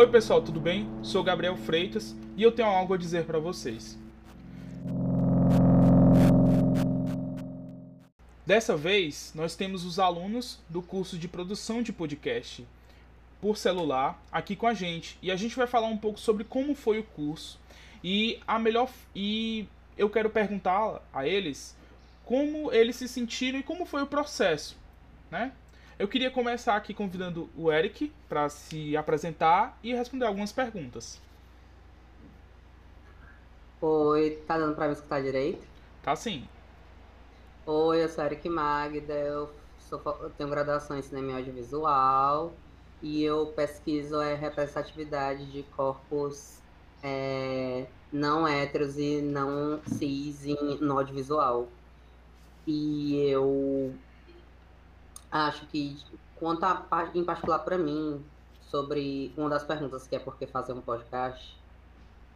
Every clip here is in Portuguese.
Oi pessoal, tudo bem? Sou Gabriel Freitas e eu tenho algo a dizer para vocês. Dessa vez, nós temos os alunos do curso de produção de podcast por celular aqui com a gente e a gente vai falar um pouco sobre como foi o curso e a melhor e eu quero perguntar a eles como eles se sentiram e como foi o processo, né? Eu queria começar aqui convidando o Eric para se apresentar e responder algumas perguntas. Oi, tá dando para me escutar direito? Tá sim. Oi, eu sou Eric Magda, eu, sou, eu tenho graduação em cinema e audiovisual e eu pesquiso a representatividade de corpos é, não héteros e não cis no audiovisual. E eu acho que, quanto a, em particular para mim, sobre uma das perguntas que é por que fazer um podcast,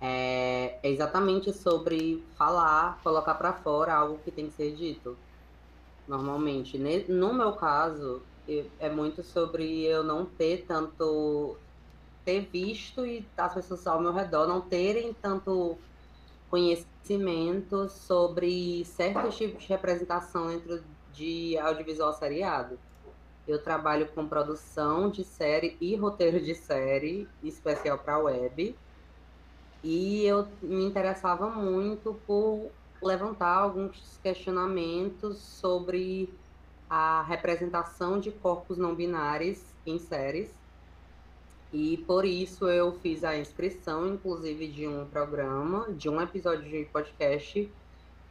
é, é exatamente sobre falar, colocar para fora algo que tem que ser dito. Normalmente, no meu caso, é muito sobre eu não ter tanto ter visto e as pessoas ao meu redor não terem tanto conhecimento sobre certos tipos de representação dentro de audiovisual seriado. Eu trabalho com produção de série e roteiro de série, especial para web. E eu me interessava muito por levantar alguns questionamentos sobre a representação de corpos não binários em séries. E por isso eu fiz a inscrição, inclusive, de um programa, de um episódio de podcast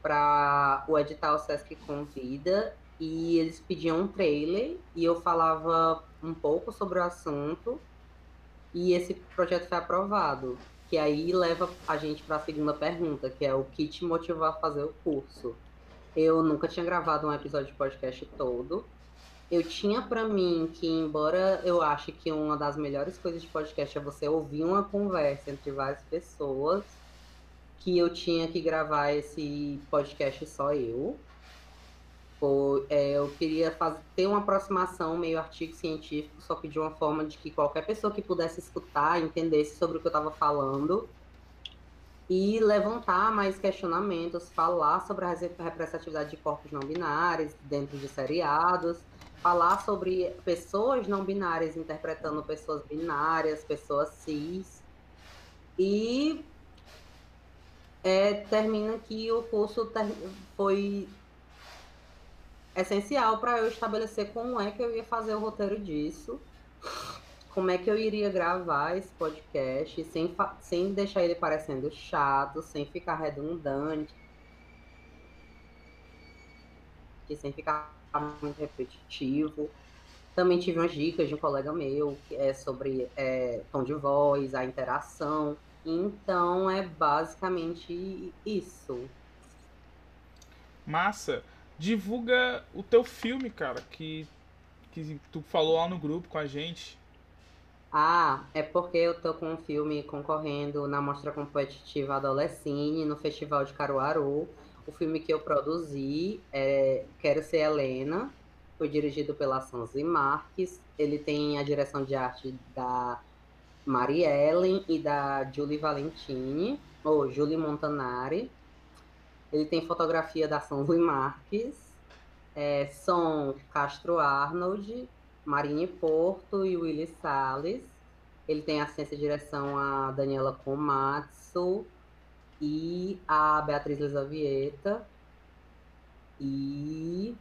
para o edital Sesc Convida. E eles pediam um trailer e eu falava um pouco sobre o assunto. E esse projeto foi aprovado que aí leva a gente para a segunda pergunta, que é o que te motivou a fazer o curso. Eu nunca tinha gravado um episódio de podcast todo. Eu tinha para mim que, embora eu ache que uma das melhores coisas de podcast é você ouvir uma conversa entre várias pessoas, que eu tinha que gravar esse podcast só eu. Ou, é, eu queria fazer, ter uma aproximação meio artigo científico, só que de uma forma de que qualquer pessoa que pudesse escutar entendesse sobre o que eu estava falando e levantar mais questionamentos, falar sobre a representatividade de corpos não binários dentro de seriados, falar sobre pessoas não binárias interpretando pessoas binárias, pessoas cis. E é, termina que o curso foi essencial para eu estabelecer como é que eu ia fazer o roteiro disso, como é que eu iria gravar esse podcast sem, sem deixar ele parecendo chato, sem ficar redundante, sem ficar muito repetitivo. Também tive umas dicas de um colega meu que é sobre é, tom de voz, a interação. Então é basicamente isso. Massa divulga o teu filme, cara, que, que tu falou lá no grupo com a gente. Ah, é porque eu tô com um filme concorrendo na Mostra Competitiva Adolescine, no Festival de Caruaru. O filme que eu produzi é Quero Ser Helena, foi dirigido pela Sanzi Marques. Ele tem a direção de arte da Mari Ellen e da Julie Valentini, ou Julie Montanari. Ele tem fotografia da Sanzui Marques, é, som Castro Arnold, Marine Porto e Willy Salles. Ele tem assistência de direção a Daniela Komatsu e a Beatriz Lisavieta. E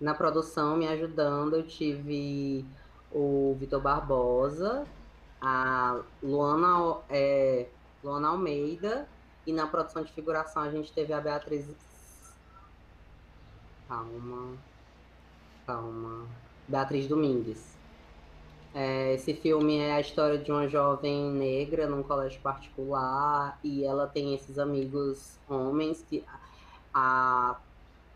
na produção, me ajudando, eu tive o Vitor Barbosa, a Luana, é, Luana Almeida e na produção de figuração a gente teve a Beatriz. Calma. Calma. Beatriz Domingues. É, esse filme é a história de uma jovem negra num colégio particular e ela tem esses amigos homens que a,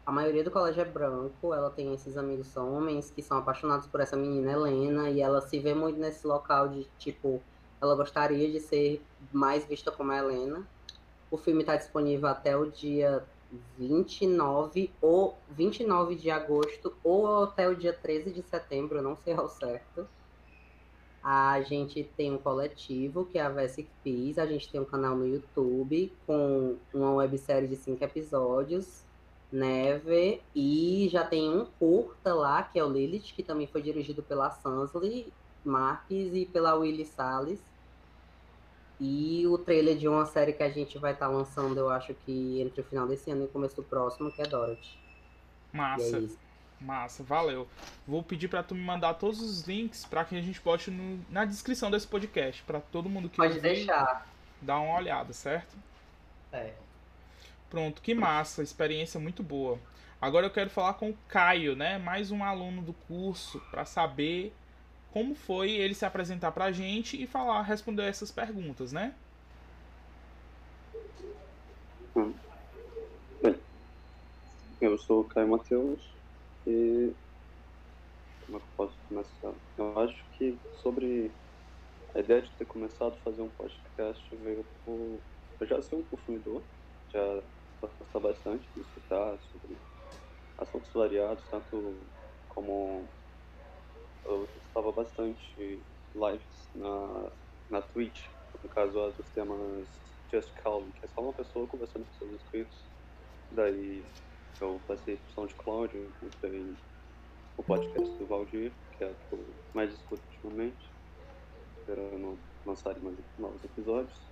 a maioria do colégio é branco, ela tem esses amigos homens que são apaixonados por essa menina Helena e ela se vê muito nesse local de tipo, ela gostaria de ser mais vista como a Helena o filme está disponível até o dia 29 ou 29 de agosto ou até o dia 13 de setembro, não sei ao certo. A gente tem um coletivo, que é a Vesic Peace. A gente tem um canal no YouTube com uma websérie de cinco episódios, Neve. E já tem um curta lá, que é o Lilith, que também foi dirigido pela Sansley Marques e pela Willy Salles. E o trailer de uma série que a gente vai estar tá lançando, eu acho que entre o final desse ano e o começo do próximo, que é Dorothy. Massa. É Massa, valeu. Vou pedir para tu me mandar todos os links para que a gente bote no, na descrição desse podcast, para todo mundo que Pode ouvir, deixar. dar uma olhada, certo? É. Pronto, que massa, experiência muito boa. Agora eu quero falar com o Caio, né? Mais um aluno do curso, para saber como foi ele se apresentar para a gente e falar, responder essas perguntas, né? Hum. Eu sou o Caio Matheus como é que eu posso começar? Eu acho que sobre a ideia de ter começado a fazer um podcast veio por eu já sou um consumidor, já gosto bastante de escutar sobre assuntos variados, tanto como eu estava bastante lives na, na Twitch, no caso a dos temas Just Calm, que é só uma pessoa conversando com seus inscritos. Daí eu passei de Cloud, escutei o podcast do Valdir, que é o que eu mais escuto ultimamente, esperando lançarem mais novos episódios.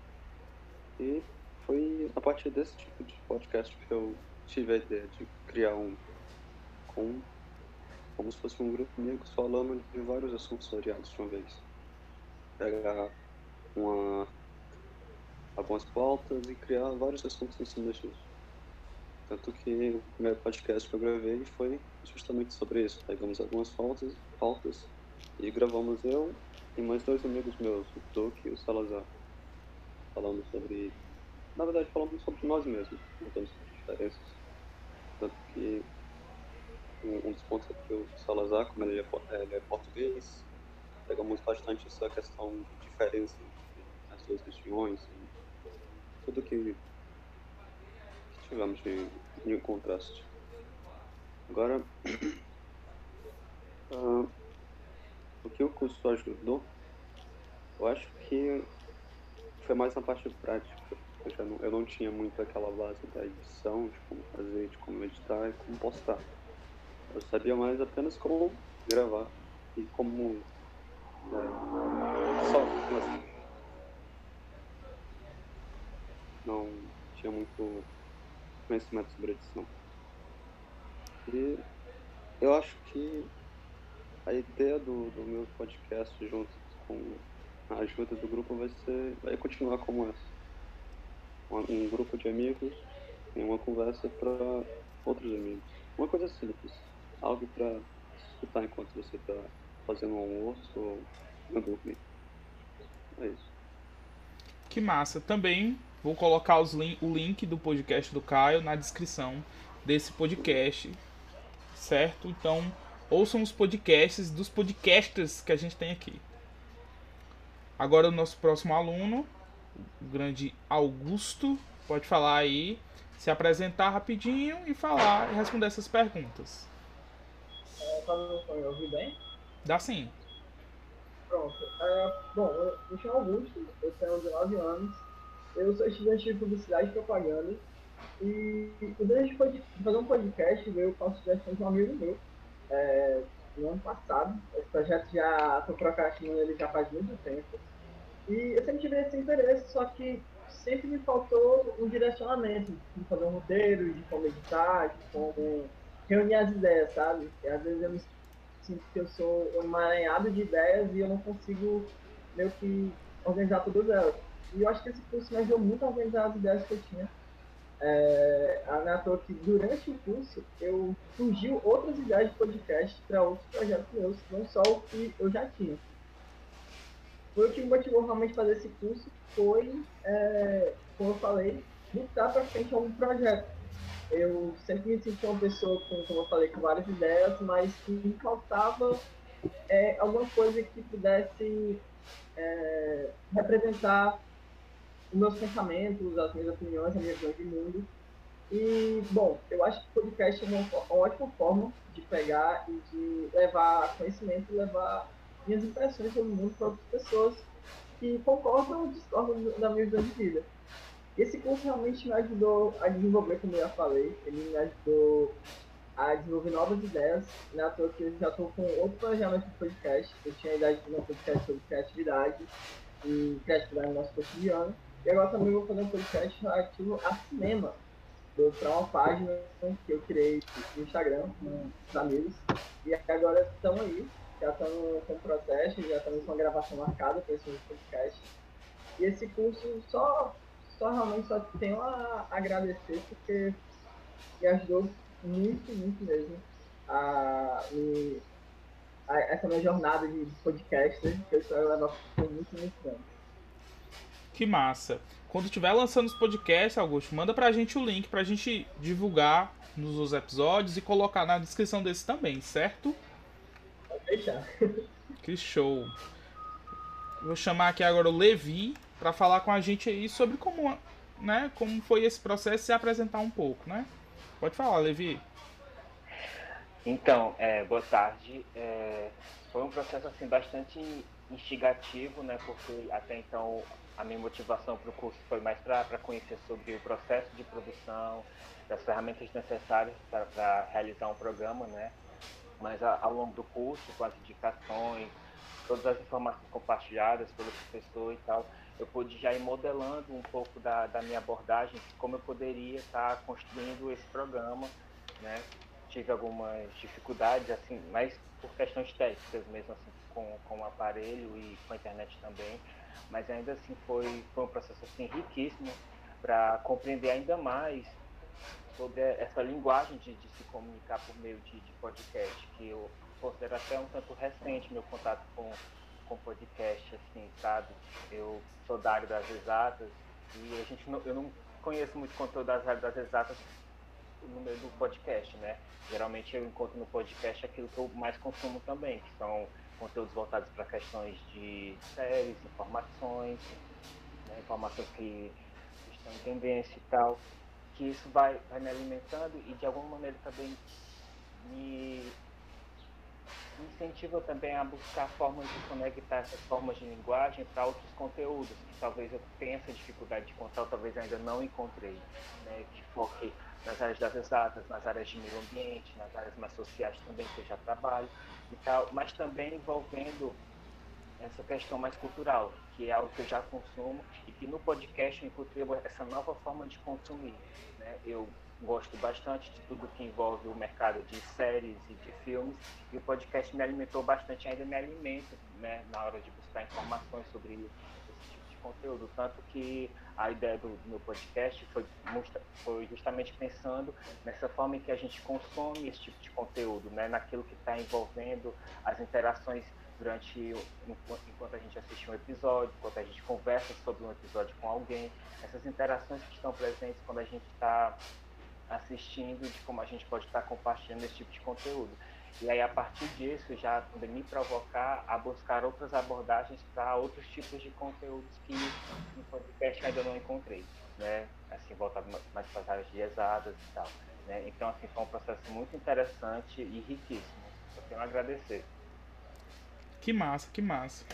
E foi a partir desse tipo de podcast que eu tive a ideia de criar um com como se fosse um grupo de amigos falando de vários assuntos variados de uma vez. Pegar uma, algumas pautas e criar vários assuntos em cima disso. Tanto que o primeiro podcast que eu gravei foi justamente sobre isso. Pegamos algumas pautas, pautas e gravamos eu e mais dois amigos meus, o Duque e o Salazar. Falando sobre. Na verdade, falamos sobre nós mesmos, contando sobre diferenças. Tanto que um, dos pontos é que o Salazar, como ele é, é, ele é português, pegamos bastante essa questão de diferença entre as duas regiões tudo que, tivemos de, de contraste. Agora, uh, o que o curso ajudou, eu acho que foi mais na parte prática. Eu, não, eu não tinha muito aquela base da edição, de como fazer, de como editar e como postar. Eu sabia mais apenas como gravar e como. Né, só assim. Não tinha muito conhecimento sobre edição. E eu acho que a ideia do, do meu podcast junto com a ajuda do grupo vai ser. vai continuar como essa. Um, um grupo de amigos em uma conversa para outros amigos. Uma coisa simples algo para escutar enquanto você está fazendo um almoço ou não dormir. É isso. Que massa. Também vou colocar o link do podcast do Caio na descrição desse podcast. Certo? Então, ouçam os podcasts dos podcasters que a gente tem aqui. Agora o nosso próximo aluno, o grande Augusto, pode falar aí, se apresentar rapidinho e falar e responder essas perguntas. É, tá me ouvir bem? Dá sim. Pronto. É, bom, eu me chamo Augusto, eu tenho 19 anos, eu sou estudante de publicidade e propaganda. E o desejo de fazer um podcast com a sugestão de um amigo meu. É, no ano passado, esse projeto já estou procrastinando ele já faz muito tempo. E eu sempre tive esse interesse, só que sempre me faltou um direcionamento de fazer um roteiro, de como editar, de como reunir as ideias, sabe? E às vezes eu me sinto que eu sou um emaranhado de ideias e eu não consigo meio que organizar todas elas. E eu acho que esse curso me ajudou muito a organizar as ideias que eu tinha. É, a toa que durante o curso eu surgiu outras ideias de podcast para outros projetos meus, não só o que eu já tinha. Foi o que me motivou realmente a fazer esse curso foi, é, como eu falei, lutar para frente algum projeto eu sempre me senti uma pessoa com, como eu falei, com várias ideias, mas que me faltava é, alguma coisa que pudesse é, representar os meus pensamentos, as minhas opiniões, a minha visão de mundo. E, bom, eu acho que o podcast é uma, ótima forma de pegar e de levar conhecimento, levar minhas impressões sobre o mundo para outras pessoas que concordam ou discordam da minha visão de vida. Esse curso realmente me ajudou a desenvolver, como eu já falei, ele me ajudou a desenvolver novas ideias, né? que eu já estou com outro planejamento de podcast. Eu tinha a ideia de um podcast sobre criatividade e criatividade no nosso cotidiano. E agora também vou fazer um podcast relativo a cinema, para uma página que eu criei no Instagram com os amigos. E agora estão aí, já estamos com o processo, já estamos com a gravação marcada para esse podcast. E esse curso só, só realmente só tenho a agradecer porque me ajudou muito, muito mesmo a, me, a essa minha jornada de podcaster, que eu espero levar por muito, muito anos. Que massa. Quando estiver lançando os podcasts, Augusto, manda pra gente o link pra gente divulgar nos episódios e colocar na descrição desse também, certo? Pode deixar. Que show. Vou chamar aqui agora o Levi para falar com a gente aí sobre como, né, como foi esse processo e apresentar um pouco, né? Pode falar, Levi. Então, é, boa tarde. É, foi um processo assim bastante instigativo, né? Porque até então a minha motivação para o curso foi mais para conhecer sobre o processo de produção, das ferramentas necessárias para realizar um programa, né? Mas a, ao longo do curso, com as indicações, todas as informações compartilhadas pelo professor e tal, eu pude já ir modelando um pouco da, da minha abordagem, como eu poderia estar construindo esse programa, né? Tive algumas dificuldades, assim, mas por questões técnicas mesmo, assim, com, com o aparelho e com a internet também, mas ainda assim foi, foi um processo assim, riquíssimo para compreender ainda mais sobre essa linguagem de, de se comunicar por meio de, de, podcast, que eu considero até um tanto recente meu contato com, com podcast, assim, sabe? Eu sou da área das exatas e a gente não, eu não conheço muito conteúdo das áreas das exatas no meio do podcast, né? Geralmente eu encontro no podcast aquilo que eu mais consumo também, que são conteúdos voltados para questões de séries, informações, né, informações que estão em tendência e tal, que isso vai, vai me alimentando e de alguma maneira também me incentiva também a buscar formas de conectar essas formas de linguagem para outros conteúdos que talvez eu tenha essa dificuldade de contar, ou talvez ainda não encontrei, né, que foque nas áreas das exatas, nas áreas de meio ambiente, nas áreas mais sociais também que eu já trabalho e tal, mas também envolvendo essa questão mais cultural, que é algo que eu já consumo e que no podcast eu encontrei essa nova forma de consumir. Né? Eu gosto bastante de tudo que envolve o mercado de séries e de filmes e o podcast me alimentou bastante, ainda me alimenta né, na hora de buscar informações sobre conteúdo. Tanto que a ideia do, meu podcast foi, foi justamente pensando nessa forma em que a gente consome esse tipo de conteúdo, né, naquilo que está envolvendo as interações durante enquanto a gente assiste um episódio, enquanto a gente conversa sobre um episódio com alguém, essas interações que estão presentes quando a gente está assistindo, de como a gente pode estar compartilhando esse tipo de conteúdo. E aí, a partir disso, já me provocar a buscar outras abordagens para outros tipos de conteúdos que no podcast ainda não encontrei, né? Assim, voltado mais para as áreas de exatas e tal. Né? Então, assim, foi um processo muito interessante e riquíssimo. Eu tenho a agradecer. Que massa, que massa.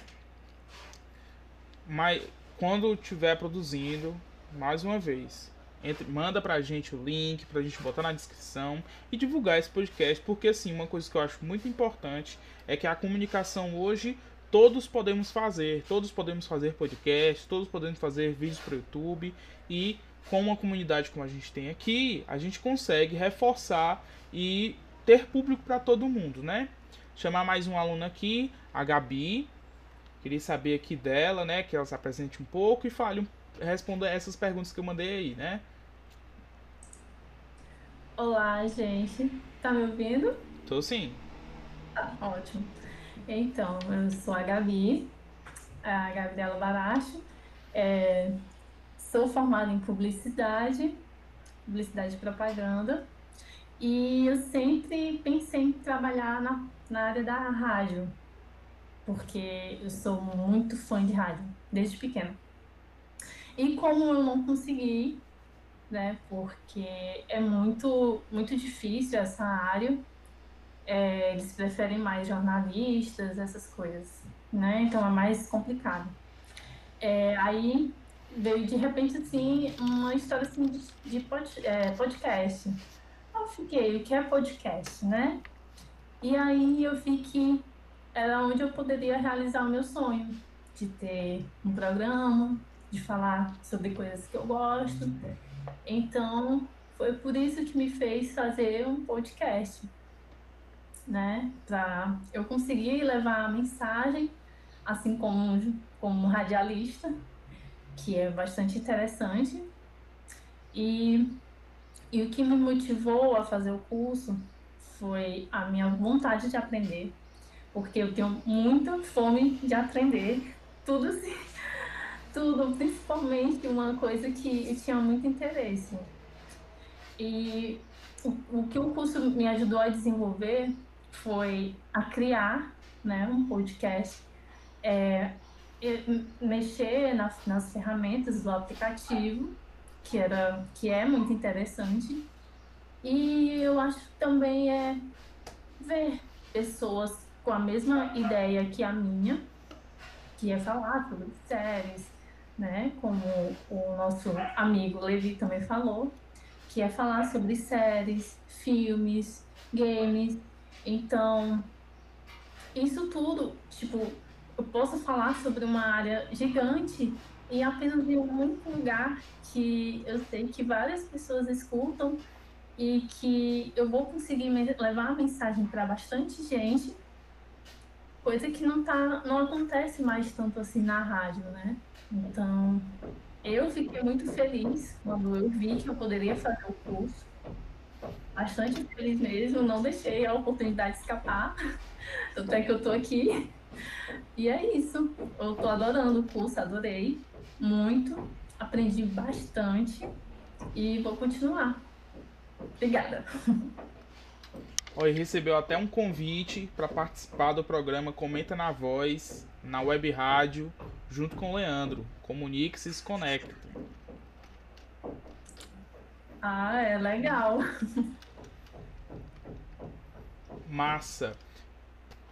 Mas quando estiver produzindo, mais uma vez, entre, manda pra gente o link, pra gente botar na descrição e divulgar esse podcast, porque assim, uma coisa que eu acho muito importante é que a comunicação hoje todos podemos fazer, todos podemos fazer podcast, todos podemos fazer vídeos para o YouTube e com uma comunidade como a gente tem aqui, a gente consegue reforçar e ter público para todo mundo, né? Chamar mais um aluno aqui, a Gabi. Queria saber aqui dela, né, que ela se apresente um pouco e fale, responda essas perguntas que eu mandei aí, né? Olá, gente. Tá me ouvindo? Tô sim. Tá, ótimo. Então, eu sou a Gabi, a Gabriela Baracho. É, sou formada em publicidade, publicidade e propaganda. E eu sempre pensei em trabalhar na, na área da rádio, porque eu sou muito fã de rádio, desde pequena. E como eu não consegui né? Porque é muito, muito difícil essa área. É, eles preferem mais jornalistas, essas coisas, né? Então é mais complicado. É, aí veio de repente assim uma história assim de, de pod, é, podcast. Eu fiquei, o que é podcast, né? E aí eu vi que era onde eu poderia realizar o meu sonho de ter um programa, de falar sobre coisas que eu gosto. Então, foi por isso que me fez fazer um podcast, né? Para eu conseguir levar a mensagem, assim como como radialista, que é bastante interessante. E, e o que me motivou a fazer o curso foi a minha vontade de aprender, porque eu tenho muita fome de aprender tudo assim, tudo, principalmente uma coisa que tinha muito interesse. E o, o que o curso me ajudou a desenvolver foi a criar né, um podcast, é, mexer nas, nas ferramentas do aplicativo, que, era, que é muito interessante. E eu acho que também é ver pessoas com a mesma ideia que a minha, que é falar sobre séries, né? Como o nosso amigo Levi também falou, que é falar sobre séries, filmes, games. Então, isso tudo, tipo, eu posso falar sobre uma área gigante e apenas de um único lugar que eu sei que várias pessoas escutam e que eu vou conseguir levar a mensagem para bastante gente, coisa que não tá, não acontece mais tanto assim na rádio, né? Então, eu fiquei muito feliz quando eu vi que eu poderia fazer o curso. Bastante feliz mesmo, não deixei a oportunidade escapar. Até que eu tô aqui e é isso. Eu tô adorando o curso, adorei muito, aprendi bastante e vou continuar. Obrigada. Oi, recebeu até um convite para participar do programa Comenta na Voz, na web rádio, junto com o Leandro. Comunique-se e se conecte. Ah, é legal. Massa.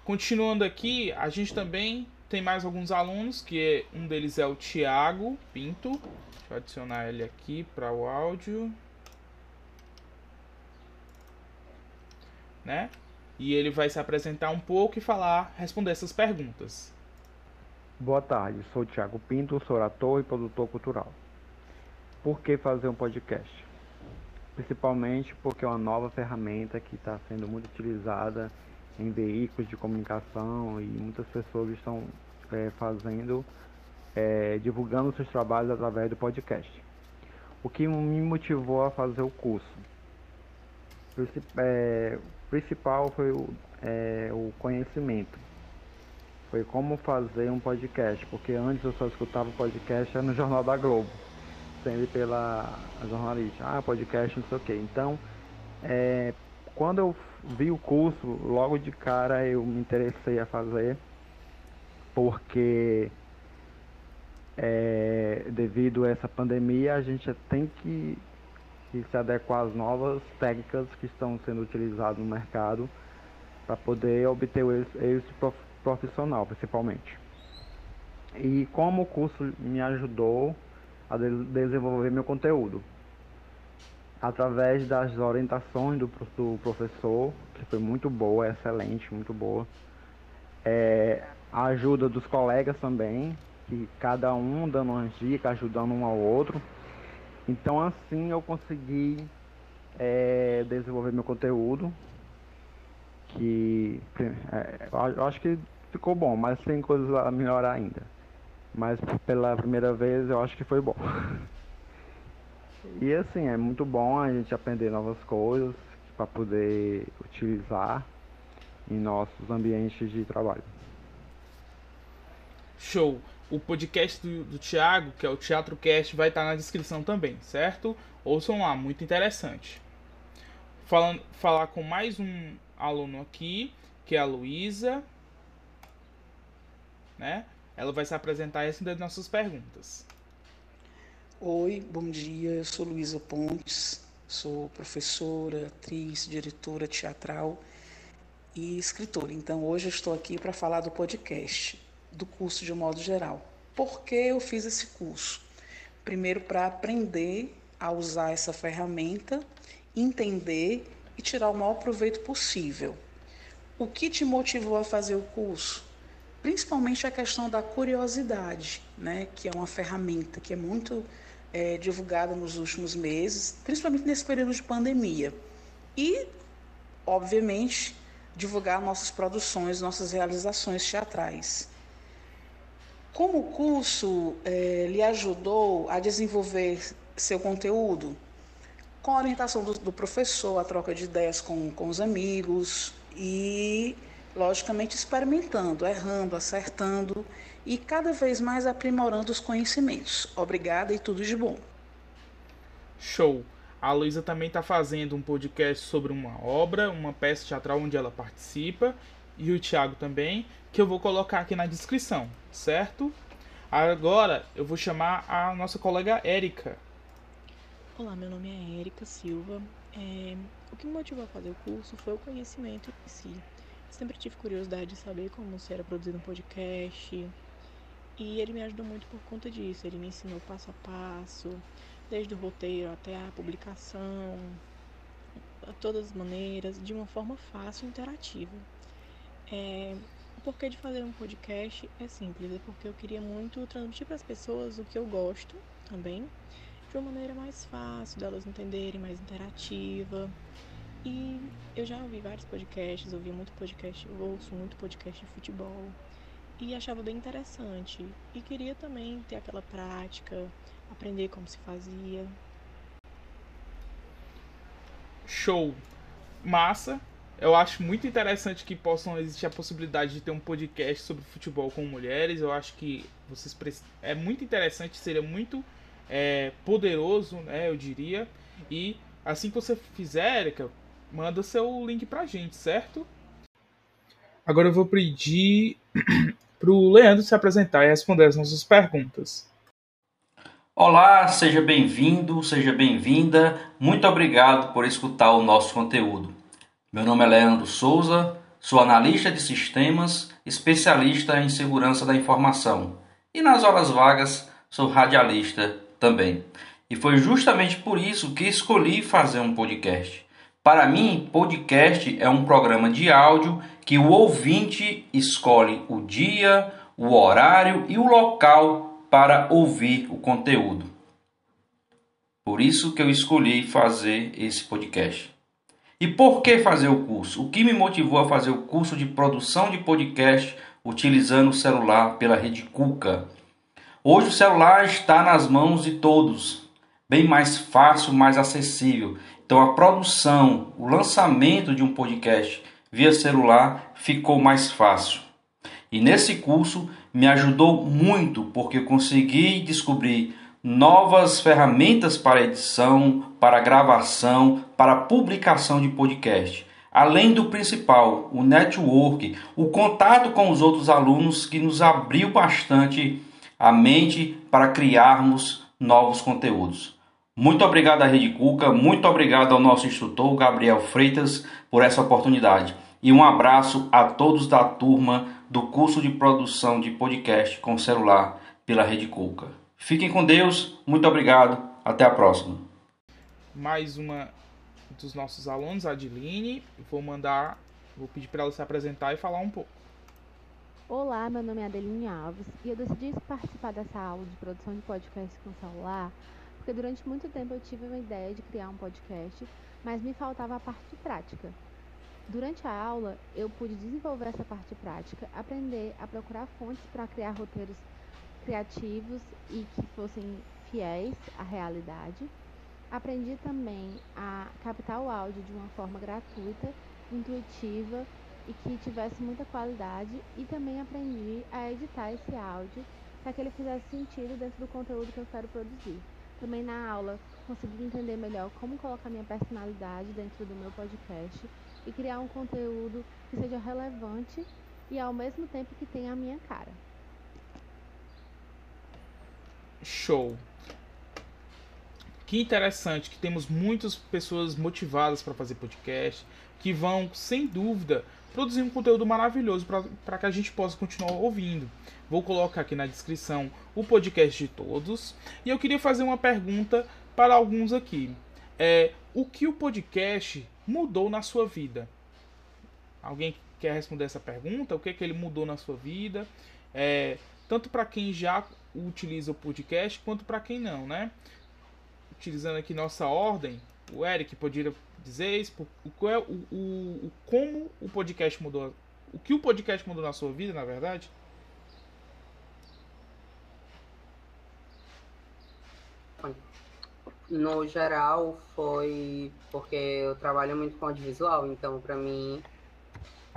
Continuando aqui, a gente também tem mais alguns alunos, que é, um deles é o Tiago Pinto. Deixa eu adicionar ele aqui para o áudio. Né? E ele vai se apresentar um pouco e falar, responder essas perguntas. Boa tarde, sou Tiago Pinto, sou ator e produtor cultural. Por que fazer um podcast? Principalmente porque é uma nova ferramenta que está sendo muito utilizada em veículos de comunicação e muitas pessoas estão é, fazendo, é, divulgando seus trabalhos através do podcast. O que me motivou a fazer o curso? É, principal foi o, é, o conhecimento. Foi como fazer um podcast, porque antes eu só escutava podcast no Jornal da Globo, sempre pela jornalista. Ah, podcast, não sei o que. Então, é, quando eu vi o curso, logo de cara eu me interessei a fazer, porque é, devido a essa pandemia a gente tem que, que se adequar às novas técnicas que estão sendo utilizadas no mercado para poder obter o êxito profissional, principalmente. E como o curso me ajudou a desenvolver meu conteúdo através das orientações do, do professor, que foi muito boa, excelente, muito boa. É, a ajuda dos colegas também, que cada um dando umas dicas, ajudando um ao outro. Então assim eu consegui é, desenvolver meu conteúdo, que é, eu acho que ficou bom, mas tem coisas a melhorar ainda. Mas pela primeira vez eu acho que foi bom. E assim, é muito bom a gente aprender novas coisas para poder utilizar em nossos ambientes de trabalho. Show! O podcast do, do Thiago, que é o Teatro Cast, vai estar na descrição também, certo? Ouçam lá, muito interessante. Falando, falar com mais um aluno aqui, que é a Luísa. Né? Ela vai se apresentar e responder nossas perguntas. Oi, bom dia. Eu sou Luísa Pontes, sou professora, atriz, diretora teatral e escritora. Então, hoje eu estou aqui para falar do podcast, do curso de um modo geral. Por que eu fiz esse curso? Primeiro, para aprender a usar essa ferramenta, entender e tirar o maior proveito possível. O que te motivou a fazer o curso? Principalmente a questão da curiosidade, né? que é uma ferramenta que é muito é, divulgada nos últimos meses, principalmente nesse período de pandemia. E, obviamente, divulgar nossas produções, nossas realizações teatrais. Como o curso é, lhe ajudou a desenvolver seu conteúdo? Com a orientação do, do professor, a troca de ideias com, com os amigos e, logicamente, experimentando, errando, acertando e cada vez mais aprimorando os conhecimentos. Obrigada e tudo de bom. Show! A Luísa também está fazendo um podcast sobre uma obra, uma peça teatral onde ela participa, e o Thiago também, que eu vou colocar aqui na descrição, certo? Agora eu vou chamar a nossa colega Érica. Olá, meu nome é Érica Silva. É, o que me motivou a fazer o curso foi o conhecimento em si. Sempre tive curiosidade de saber como se era produzido um podcast, e ele me ajudou muito por conta disso. Ele me ensinou passo a passo, desde o roteiro até a publicação, de todas as maneiras, de uma forma fácil e interativa. É, o porquê de fazer um podcast é simples, é porque eu queria muito transmitir para as pessoas o que eu gosto também, de uma maneira mais fácil, delas entenderem, mais interativa. E eu já ouvi vários podcasts, ouvi muito podcast, ouço muito podcast de futebol e achava bem interessante. E queria também ter aquela prática, aprender como se fazia. Show! Massa! Eu acho muito interessante que possam existir a possibilidade de ter um podcast sobre futebol com mulheres. Eu acho que vocês é muito interessante, seria muito é, poderoso, né? Eu diria. E assim que você fizer, Erika, manda seu link pra gente, certo? Agora eu vou pedir para o Leandro se apresentar e responder as nossas perguntas. Olá, seja bem-vindo, seja bem-vinda. Muito obrigado por escutar o nosso conteúdo. Meu nome é Leandro Souza, sou analista de sistemas, especialista em segurança da informação e nas horas vagas sou radialista também. E foi justamente por isso que escolhi fazer um podcast. Para mim, podcast é um programa de áudio que o ouvinte escolhe o dia, o horário e o local para ouvir o conteúdo. Por isso que eu escolhi fazer esse podcast. E por que fazer o curso? O que me motivou a fazer o curso de produção de podcast utilizando o celular pela rede Cuca? Hoje o celular está nas mãos de todos, bem mais fácil, mais acessível. Então a produção, o lançamento de um podcast via celular ficou mais fácil. E nesse curso me ajudou muito porque consegui descobrir novas ferramentas para edição, para gravação, para publicação de podcast. Além do principal, o network, o contato com os outros alunos que nos abriu bastante a mente para criarmos novos conteúdos. Muito obrigado à Rede Cuca, muito obrigado ao nosso instrutor Gabriel Freitas por essa oportunidade. E um abraço a todos da turma do curso de produção de podcast com celular pela Rede Cuca. Fiquem com Deus, muito obrigado, até a próxima. Mais uma dos nossos alunos, a Adiline, vou mandar, vou pedir para ela se apresentar e falar um pouco. Olá, meu nome é Adeline Alves e eu decidi participar dessa aula de produção de podcast com celular porque durante muito tempo eu tive uma ideia de criar um podcast, mas me faltava a parte prática. Durante a aula, eu pude desenvolver essa parte prática, aprender a procurar fontes para criar roteiros criativos e que fossem fiéis à realidade. Aprendi também a captar o áudio de uma forma gratuita, intuitiva e que tivesse muita qualidade e também aprendi a editar esse áudio para que ele fizesse sentido dentro do conteúdo que eu quero produzir. Também na aula consegui entender melhor como colocar minha personalidade dentro do meu podcast e criar um conteúdo que seja relevante e ao mesmo tempo que tenha a minha cara. Show. Que interessante que temos muitas pessoas motivadas para fazer podcast, que vão, sem dúvida, produzir um conteúdo maravilhoso para que a gente possa continuar ouvindo. Vou colocar aqui na descrição o podcast de todos. E eu queria fazer uma pergunta para alguns aqui. É, o que o podcast mudou na sua vida? Alguém quer responder essa pergunta? O que, é que ele mudou na sua vida? É, tanto para quem já utiliza o podcast quanto para quem não, né? Utilizando aqui nossa ordem, o Eric poderia dizer isso, o, é, o, o, o, como o podcast mudou, o que o podcast mudou na sua vida, na verdade? No geral, foi porque eu trabalho muito com audiovisual, então para mim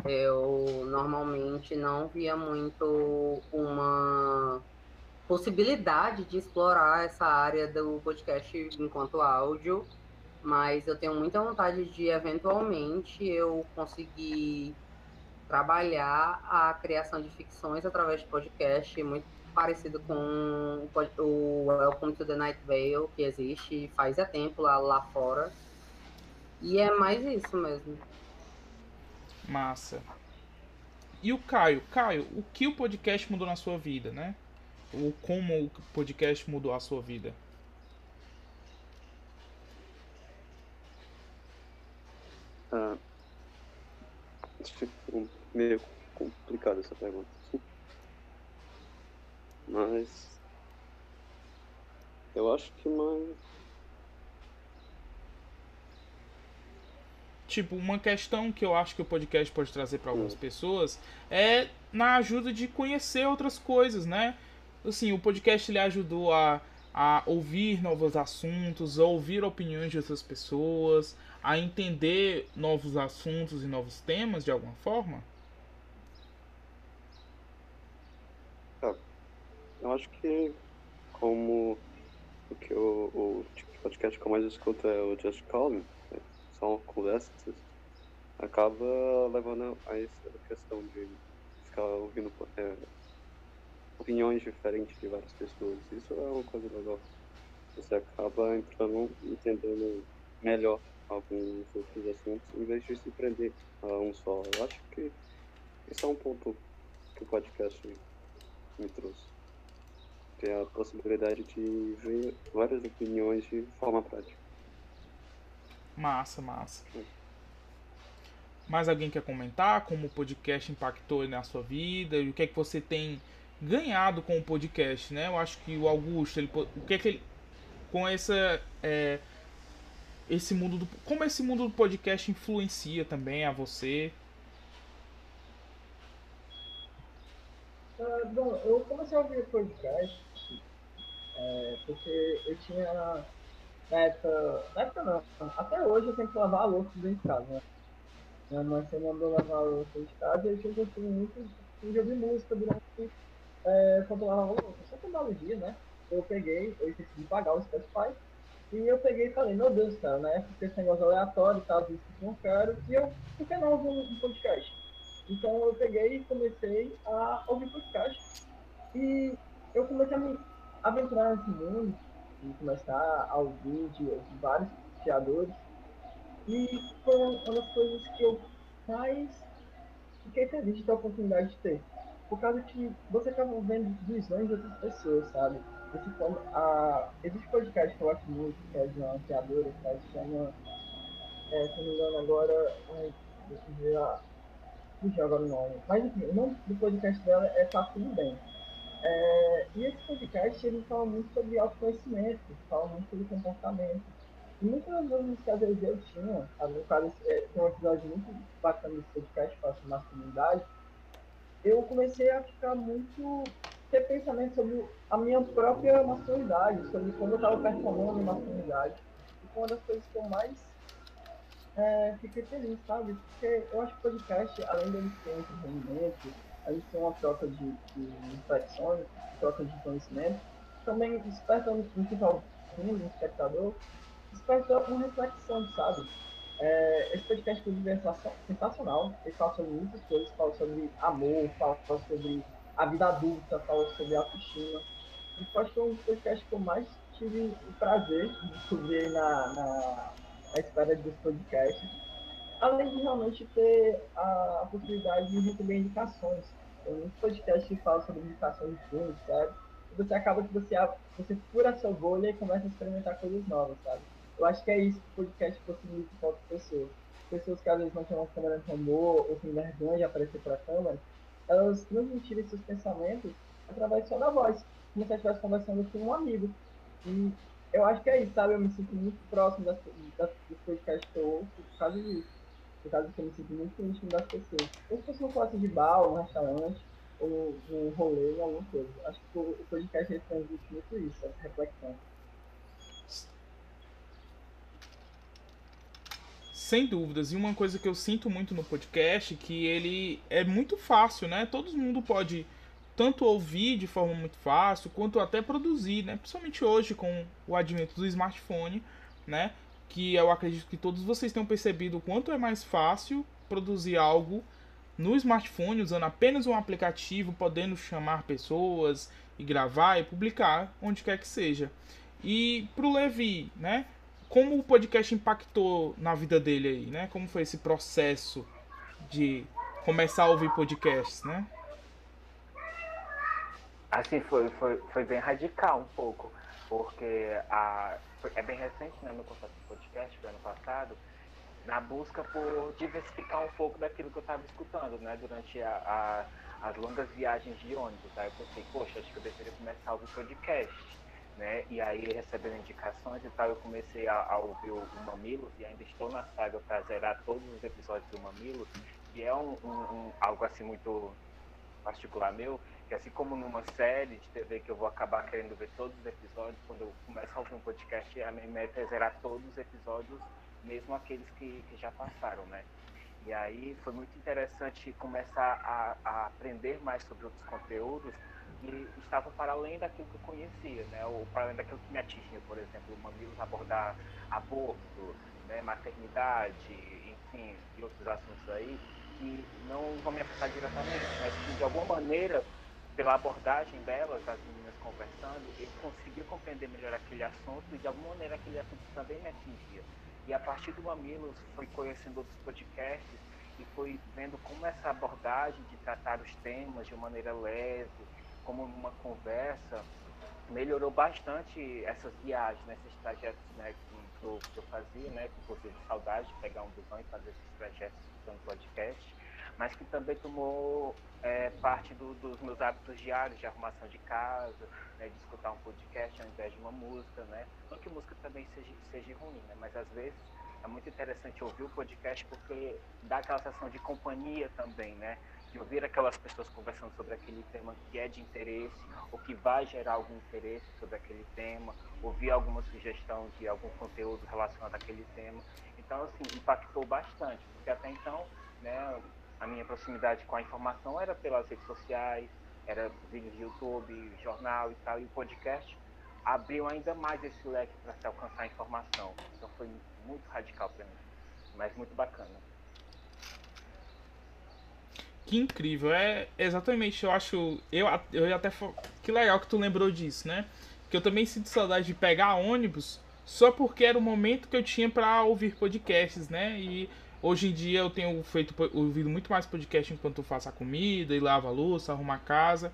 eu normalmente não via muito uma possibilidade de explorar essa área do podcast enquanto áudio, mas eu tenho muita vontade de eventualmente eu conseguir trabalhar a criação de ficções através de podcast, muito parecido com o Welcome to the Night Vale, que existe faz é tempo lá, lá fora. E é mais isso mesmo. Massa. E o Caio? Caio, o que o podcast mudou na sua vida, né? Ou como o podcast mudou a sua vida? Ah, ficou meio complicada essa pergunta. Mas eu acho que mais tipo, uma questão que eu acho que o podcast pode trazer para algumas hum. pessoas é na ajuda de conhecer outras coisas, né? Assim, o podcast lhe ajudou a, a ouvir novos assuntos, a ouvir opiniões de outras pessoas, a entender novos assuntos e novos temas de alguma forma? É, eu acho que como o que o, o tipo podcast que eu mais escuto é o Just Call Me, são conversas, acaba levando a essa questão de ficar ouvindo é, opiniões diferentes de várias pessoas. Isso é uma coisa legal. Você acaba entrando, entendendo melhor alguns outros assuntos, em vez de se prender a um só. Eu acho que esse é um ponto que o podcast me trouxe. Ter a possibilidade de ver várias opiniões de forma prática. Massa, massa. Mais alguém quer comentar como o podcast impactou na sua vida o que é que você tem ganhado com o podcast, né? Eu acho que o Augusto, ele, o que é que ele com essa é, esse mundo do como esse mundo do podcast influencia também a você? Uh, bom, eu comecei a ouvir podcast é, porque eu tinha na época, na época não, até hoje eu tenho que lavar a louça dentro de casa, né? Minha mãe sempre mandou lavar a louça de casa e eu tinha gostado muito de ouvir música durante é, quando eu lavava louça. Só que um dia, né? Eu peguei, eu decidi pagar o Spotify e eu peguei e falei, meu Deus, cara, né? Porque esse negócio aleatório e tal, isso que não quero, e eu, por que não ouvir um podcast? Então eu peguei e comecei a ouvir podcast. E eu comecei a me aventurar nesse mundo e começar a ouvir de, de vários criadores. E foi uma das coisas que eu mais fiquei feliz de ter a oportunidade de ter. Por causa que você acaba vendo visões de outras pessoas, sabe? Esse, a, existe podcast que eu gosto muito, que é de uma criadora, que chama, é, se não me engano agora, ai, deixa eu ver a. Fugiu agora o nome. Mas enfim, o nome do podcast dela é Tá Tudo Bem. É, e esse podcast ele fala muito sobre autoconhecimento, fala muito sobre comportamento. E muitas das vezes que às vezes eu tinha, no caso, é, tem um episódio muito bacana desse podcast, fala sobre masculinidade, eu comecei a ficar muito ter pensamento sobre a minha própria masculinidade, sobre como eu estava performando a masculinidade. E foi uma das coisas que eu mais é, fiquei feliz, sabe? Porque eu acho que o podcast, além dele ter entretenimento, a gente tem uma troca de, de reflexões, troca de conhecimento, também desperta no que está ouvindo, espectador, desperta uma reflexão, sabe? É, esse podcast, inclusive, é sensacional. Ele fala sobre muitas coisas, fala sobre amor, fala, sobre a vida adulta, fala sobre autoestima. E acho que é um dos podcasts que eu mais tive o prazer de descobrir na, na, na esfera dos podcasts, além de realmente ter a, a possibilidade de receber indicações. Tem muitos podcasts que falam sobre indicações de filmes, sabe? E você acaba que você, você fura a sua bolha e começa a experimentar coisas novas, sabe? Eu acho que é isso que o podcast possibilita para outras pessoas. Pessoas que às vezes não têm uma câmera de robô ou têm vergonha de aparecer para a câmera, elas transmitirem seus pensamentos através só da voz, como se estivesse conversando com um amigo. E eu acho que é isso, sabe? Eu me sinto muito próximo das, das, dos podcasts que eu ouço por causa disso. Por causa que eu me sinto muito íntimo das pessoas. Ou se fosse uma classe de bar, um restaurante, ou um rolê, alguma coisa. Acho que o podcast ele transmite muito isso, essa reflexão. Sem dúvidas. E uma coisa que eu sinto muito no podcast que ele é muito fácil, né? Todo mundo pode tanto ouvir de forma muito fácil, quanto até produzir, né? Principalmente hoje com o advento do smartphone, né? Que eu acredito que todos vocês tenham percebido o quanto é mais fácil produzir algo no smartphone usando apenas um aplicativo, podendo chamar pessoas e gravar e publicar onde quer que seja. E pro Levi, né? Como o podcast impactou na vida dele aí, né? Como foi esse processo de começar a ouvir podcasts, né? Assim, foi, foi, foi bem radical um pouco, porque a, é bem recente, né, meu contato com podcast, foi ano passado, na busca por diversificar um pouco daquilo que eu estava escutando, né, durante a, a, as longas viagens de ônibus. Aí eu pensei, poxa, acho que eu deveria começar a ouvir podcast, né, e aí recebendo indicações e tal, eu comecei a, a ouvir o, o Mamilos e ainda estou na saga para zerar todos os episódios do Mamilos, que é um, um, um algo assim muito particular meu, que assim como numa série de TV que eu vou acabar querendo ver todos os episódios, quando eu começo a ouvir um podcast, a minha meta é zerar todos os episódios, mesmo aqueles que, que já passaram, né? E aí foi muito interessante começar a, a aprender mais sobre outros conteúdos que estavam para além daquilo que eu conhecia, né? Ou para além daquilo que me atingia, por exemplo, Mamilos abordar aborto, né? maternidade, enfim, e outros assuntos aí, que não vão me afetar diretamente, mas que de alguma maneira pela abordagem delas, das meninas conversando, eu consegui compreender melhor aquele assunto e de alguma maneira aquele assunto também me atingia. E a partir do Mamilos foi conhecendo outros podcasts e foi vendo como essa abordagem de tratar os temas de uma maneira leve, como numa conversa, melhorou bastante essas viagens, né, esses trajetos né, que, eu, que eu fazia, né, inclusive saudade de pegar um busão e fazer esses trajetos no podcast mas que também tomou é, parte do, dos meus hábitos diários de arrumação de casa, né, de escutar um podcast ao invés de uma música, né? Não que música também seja, seja ruim, né? Mas às vezes é muito interessante ouvir o podcast porque dá aquela sensação de companhia também, né? De ouvir aquelas pessoas conversando sobre aquele tema que é de interesse ou que vai gerar algum interesse sobre aquele tema, ouvir alguma sugestão de algum conteúdo relacionado àquele tema. Então, assim, impactou bastante, porque até então, né, a minha proximidade com a informação era pelas redes sociais, era vídeos de YouTube, jornal e tal, e o podcast abriu ainda mais esse leque para se alcançar a informação. Então foi muito radical para mim, mas muito bacana. Que incrível, é exatamente, eu acho, eu, eu até, que legal que tu lembrou disso, né? Que eu também sinto saudade de pegar ônibus só porque era o momento que eu tinha para ouvir podcasts, né? E Hoje em dia eu tenho feito ouvido muito mais podcast enquanto eu faço a comida e lavo a louça, arrumo a casa,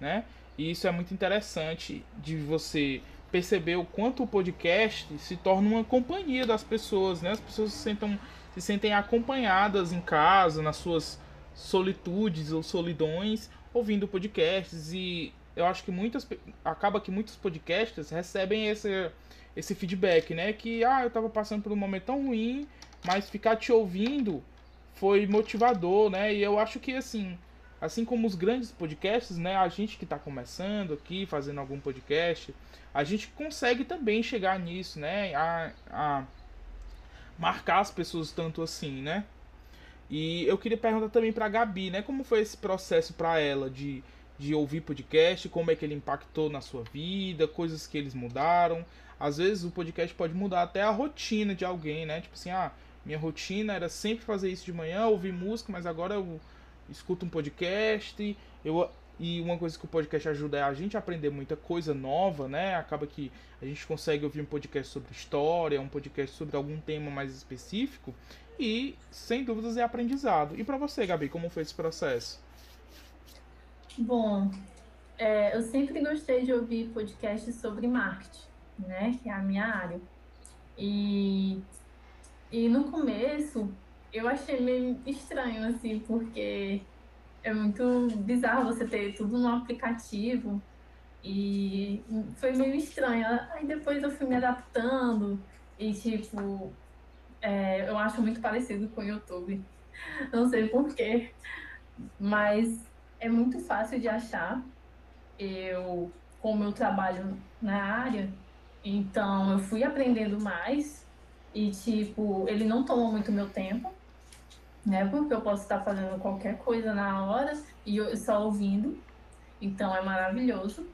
né? E isso é muito interessante de você perceber o quanto o podcast se torna uma companhia das pessoas, né? As pessoas se, sentam, se sentem acompanhadas em casa, nas suas solitudes ou solidões, ouvindo podcasts e eu acho que muitas acaba que muitos podcasts recebem esse esse feedback, né? Que ah, eu tava passando por um momento tão ruim mas ficar te ouvindo foi motivador, né? E eu acho que assim, assim como os grandes podcasts, né? A gente que está começando aqui, fazendo algum podcast, a gente consegue também chegar nisso, né? A, a marcar as pessoas tanto assim, né? E eu queria perguntar também para Gabi, né? Como foi esse processo para ela de, de ouvir podcast? Como é que ele impactou na sua vida? Coisas que eles mudaram? Às vezes o podcast pode mudar até a rotina de alguém, né? Tipo assim, ah, minha rotina era sempre fazer isso de manhã, ouvir música, mas agora eu escuto um podcast. Eu e uma coisa que o podcast ajuda é a gente a aprender muita coisa nova, né? Acaba que a gente consegue ouvir um podcast sobre história, um podcast sobre algum tema mais específico e, sem dúvidas, é aprendizado. E para você, Gabi, como foi esse processo? Bom, é, eu sempre gostei de ouvir podcasts sobre marketing, né? Que é a minha área. E, e no começo eu achei meio estranho, assim, porque é muito bizarro você ter tudo no aplicativo. E foi meio estranho. Aí depois eu fui me adaptando e, tipo, é, eu acho muito parecido com o YouTube. Não sei porquê. Mas é muito fácil de achar. Eu, como eu trabalho na área, então eu fui aprendendo mais. E, tipo, ele não toma muito meu tempo né? Porque eu posso estar fazendo qualquer coisa na hora e eu só ouvindo. Então é maravilhoso.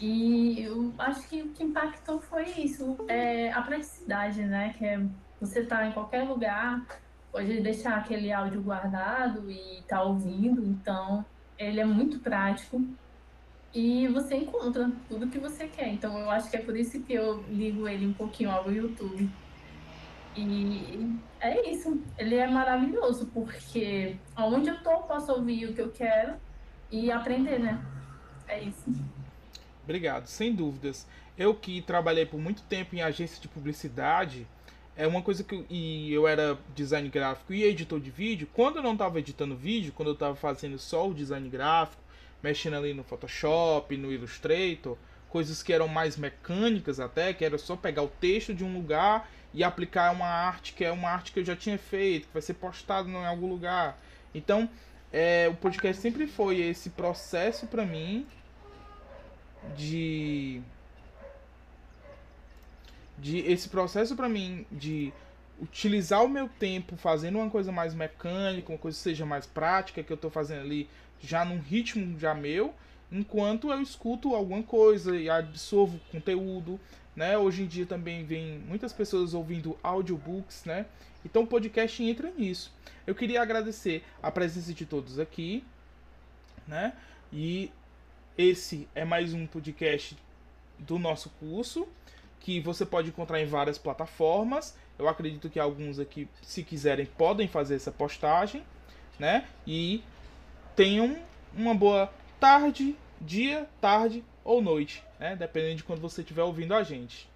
E eu acho que o que impactou foi isso, é a praticidade, né? Que é você estar tá em qualquer lugar, pode deixar aquele áudio guardado e tá ouvindo. Então ele é muito prático e você encontra tudo que você quer. Então eu acho que é por isso que eu ligo ele um pouquinho ao YouTube. E é isso. Ele é maravilhoso, porque onde eu tô, posso ouvir o que eu quero e aprender, né? É isso. Obrigado, sem dúvidas. Eu que trabalhei por muito tempo em agência de publicidade, é uma coisa que e eu era design gráfico e editor de vídeo. Quando eu não estava editando vídeo, quando eu estava fazendo só o design gráfico, mexendo ali no Photoshop, no Illustrator, coisas que eram mais mecânicas até, que era só pegar o texto de um lugar e aplicar uma arte que é uma arte que eu já tinha feito, que vai ser postado em algum lugar. Então, é, o podcast sempre foi esse processo para mim de de esse processo para mim de utilizar o meu tempo fazendo uma coisa mais mecânica, uma coisa que seja mais prática, que eu estou fazendo ali já num ritmo já meu, enquanto eu escuto alguma coisa e absorvo conteúdo, né? Hoje em dia também vem muitas pessoas ouvindo audiobooks, né? Então o podcast entra nisso. Eu queria agradecer a presença de todos aqui, né? E esse é mais um podcast do nosso curso que você pode encontrar em várias plataformas. Eu acredito que alguns aqui, se quiserem, podem fazer essa postagem, né? E tenham uma boa tarde, dia, tarde ou noite, né? Dependendo de quando você estiver ouvindo a gente.